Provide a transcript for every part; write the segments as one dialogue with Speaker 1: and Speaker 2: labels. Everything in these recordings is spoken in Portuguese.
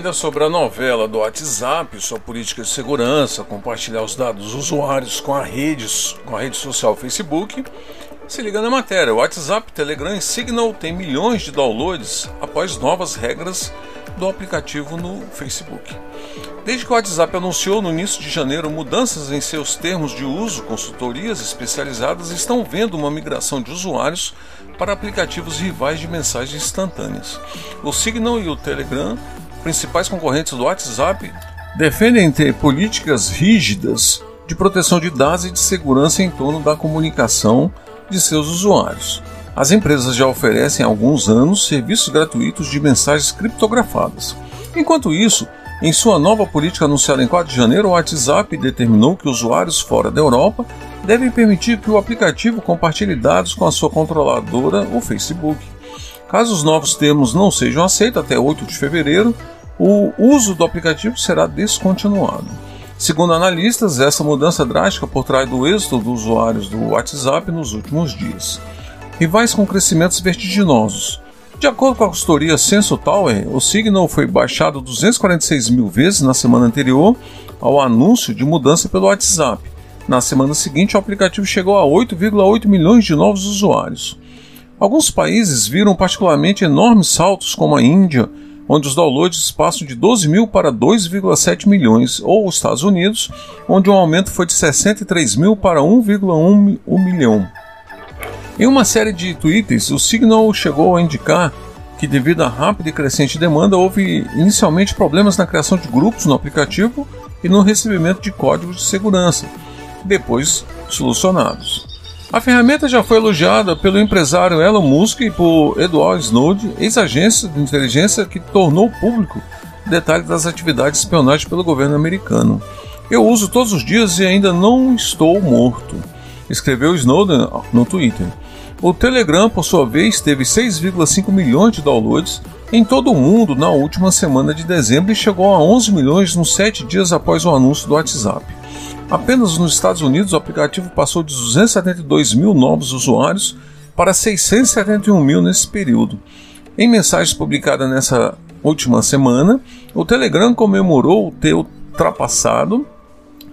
Speaker 1: Ainda sobre a novela do WhatsApp, sua política de segurança, compartilhar os dados dos usuários com a rede, com a rede social Facebook, se liga na matéria. O WhatsApp, Telegram e Signal têm milhões de downloads após novas regras do aplicativo no Facebook. Desde que o WhatsApp anunciou no início de janeiro mudanças em seus termos de uso, consultorias especializadas estão vendo uma migração de usuários para aplicativos rivais de mensagens instantâneas. O Signal e o Telegram principais concorrentes do WhatsApp defendem ter políticas rígidas de proteção de dados e de segurança em torno da comunicação de seus usuários. As empresas já oferecem há alguns anos serviços gratuitos de mensagens criptografadas. Enquanto isso, em sua nova política anunciada em 4 de janeiro, o WhatsApp determinou que usuários fora da Europa devem permitir que o aplicativo compartilhe dados com a sua controladora, o Facebook. Caso os novos termos não sejam aceitos até 8 de fevereiro, o uso do aplicativo será descontinuado. Segundo analistas, essa mudança drástica por trás do êxito dos usuários do WhatsApp nos últimos dias. Rivais com crescimentos vertiginosos. De acordo com a consultoria Censo Tower, o Signal foi baixado 246 mil vezes na semana anterior ao anúncio de mudança pelo WhatsApp. Na semana seguinte, o aplicativo chegou a 8,8 milhões de novos usuários. Alguns países viram particularmente enormes saltos, como a Índia, onde os downloads passam de 12 mil para 2,7 milhões, ou os Estados Unidos, onde o um aumento foi de 63 mil para 1,1 milhão. Em uma série de tweets, o Signal chegou a indicar que, devido à rápida e crescente demanda, houve inicialmente problemas na criação de grupos no aplicativo e no recebimento de códigos de segurança, depois solucionados. A ferramenta já foi elogiada pelo empresário Elon Musk e por Edward Snowden, ex-agência de inteligência que tornou público detalhes das atividades de espionagem pelo governo americano. Eu uso todos os dias e ainda não estou morto, escreveu Snowden no Twitter. O Telegram, por sua vez, teve 6,5 milhões de downloads em todo o mundo na última semana de dezembro e chegou a 11 milhões nos sete dias após o anúncio do WhatsApp. Apenas nos Estados Unidos, o aplicativo passou de 272 mil novos usuários para 671 mil nesse período. Em mensagens publicadas nessa última semana, o Telegram comemorou ter ultrapassado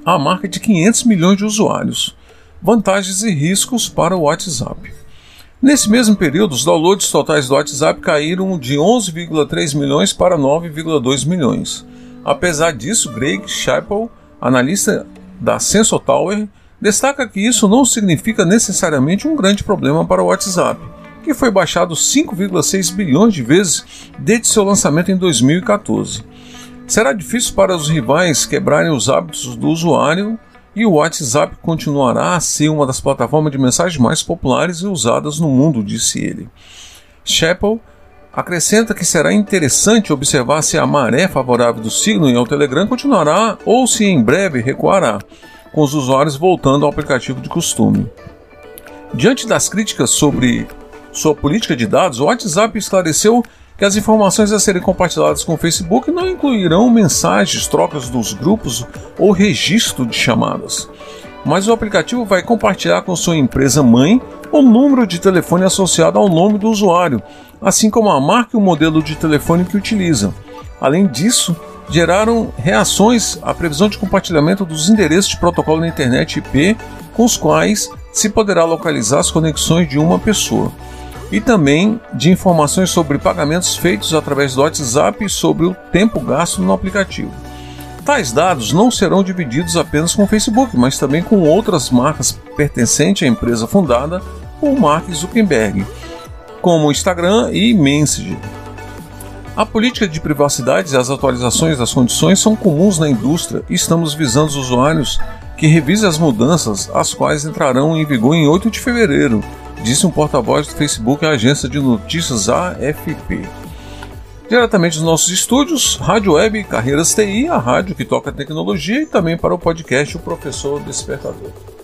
Speaker 1: a marca de 500 milhões de usuários. Vantagens e riscos para o WhatsApp. Nesse mesmo período, os downloads totais do WhatsApp caíram de 11,3 milhões para 9,2 milhões. Apesar disso, Greg Chappell, analista da Sensor Tower destaca que isso não significa necessariamente um grande problema para o WhatsApp, que foi baixado 5,6 bilhões de vezes desde seu lançamento em 2014. Será difícil para os rivais quebrarem os hábitos do usuário e o WhatsApp continuará a ser uma das plataformas de mensagens mais populares e usadas no mundo, disse ele. Chappell acrescenta que será interessante observar se a maré favorável do Signal ao Telegram continuará ou se em breve recuará, com os usuários voltando ao aplicativo de costume. Diante das críticas sobre sua política de dados, o WhatsApp esclareceu que as informações a serem compartilhadas com o Facebook não incluirão mensagens, trocas dos grupos ou registro de chamadas. Mas o aplicativo vai compartilhar com sua empresa mãe o número de telefone associado ao nome do usuário, assim como a marca e o modelo de telefone que utilizam. Além disso, geraram reações à previsão de compartilhamento dos endereços de protocolo na internet IP com os quais se poderá localizar as conexões de uma pessoa, e também de informações sobre pagamentos feitos através do WhatsApp e sobre o tempo gasto no aplicativo. Tais dados não serão divididos apenas com o Facebook, mas também com outras marcas pertencentes à empresa fundada por Mark Zuckerberg como Instagram e Messenger. A política de privacidade e as atualizações das condições são comuns na indústria e estamos visando os usuários que revisem as mudanças, as quais entrarão em vigor em 8 de fevereiro, disse um porta-voz do Facebook à agência de notícias AFP. Diretamente dos nossos estúdios, Rádio Web Carreiras TI, a rádio que toca tecnologia, e também para o podcast O Professor Despertador.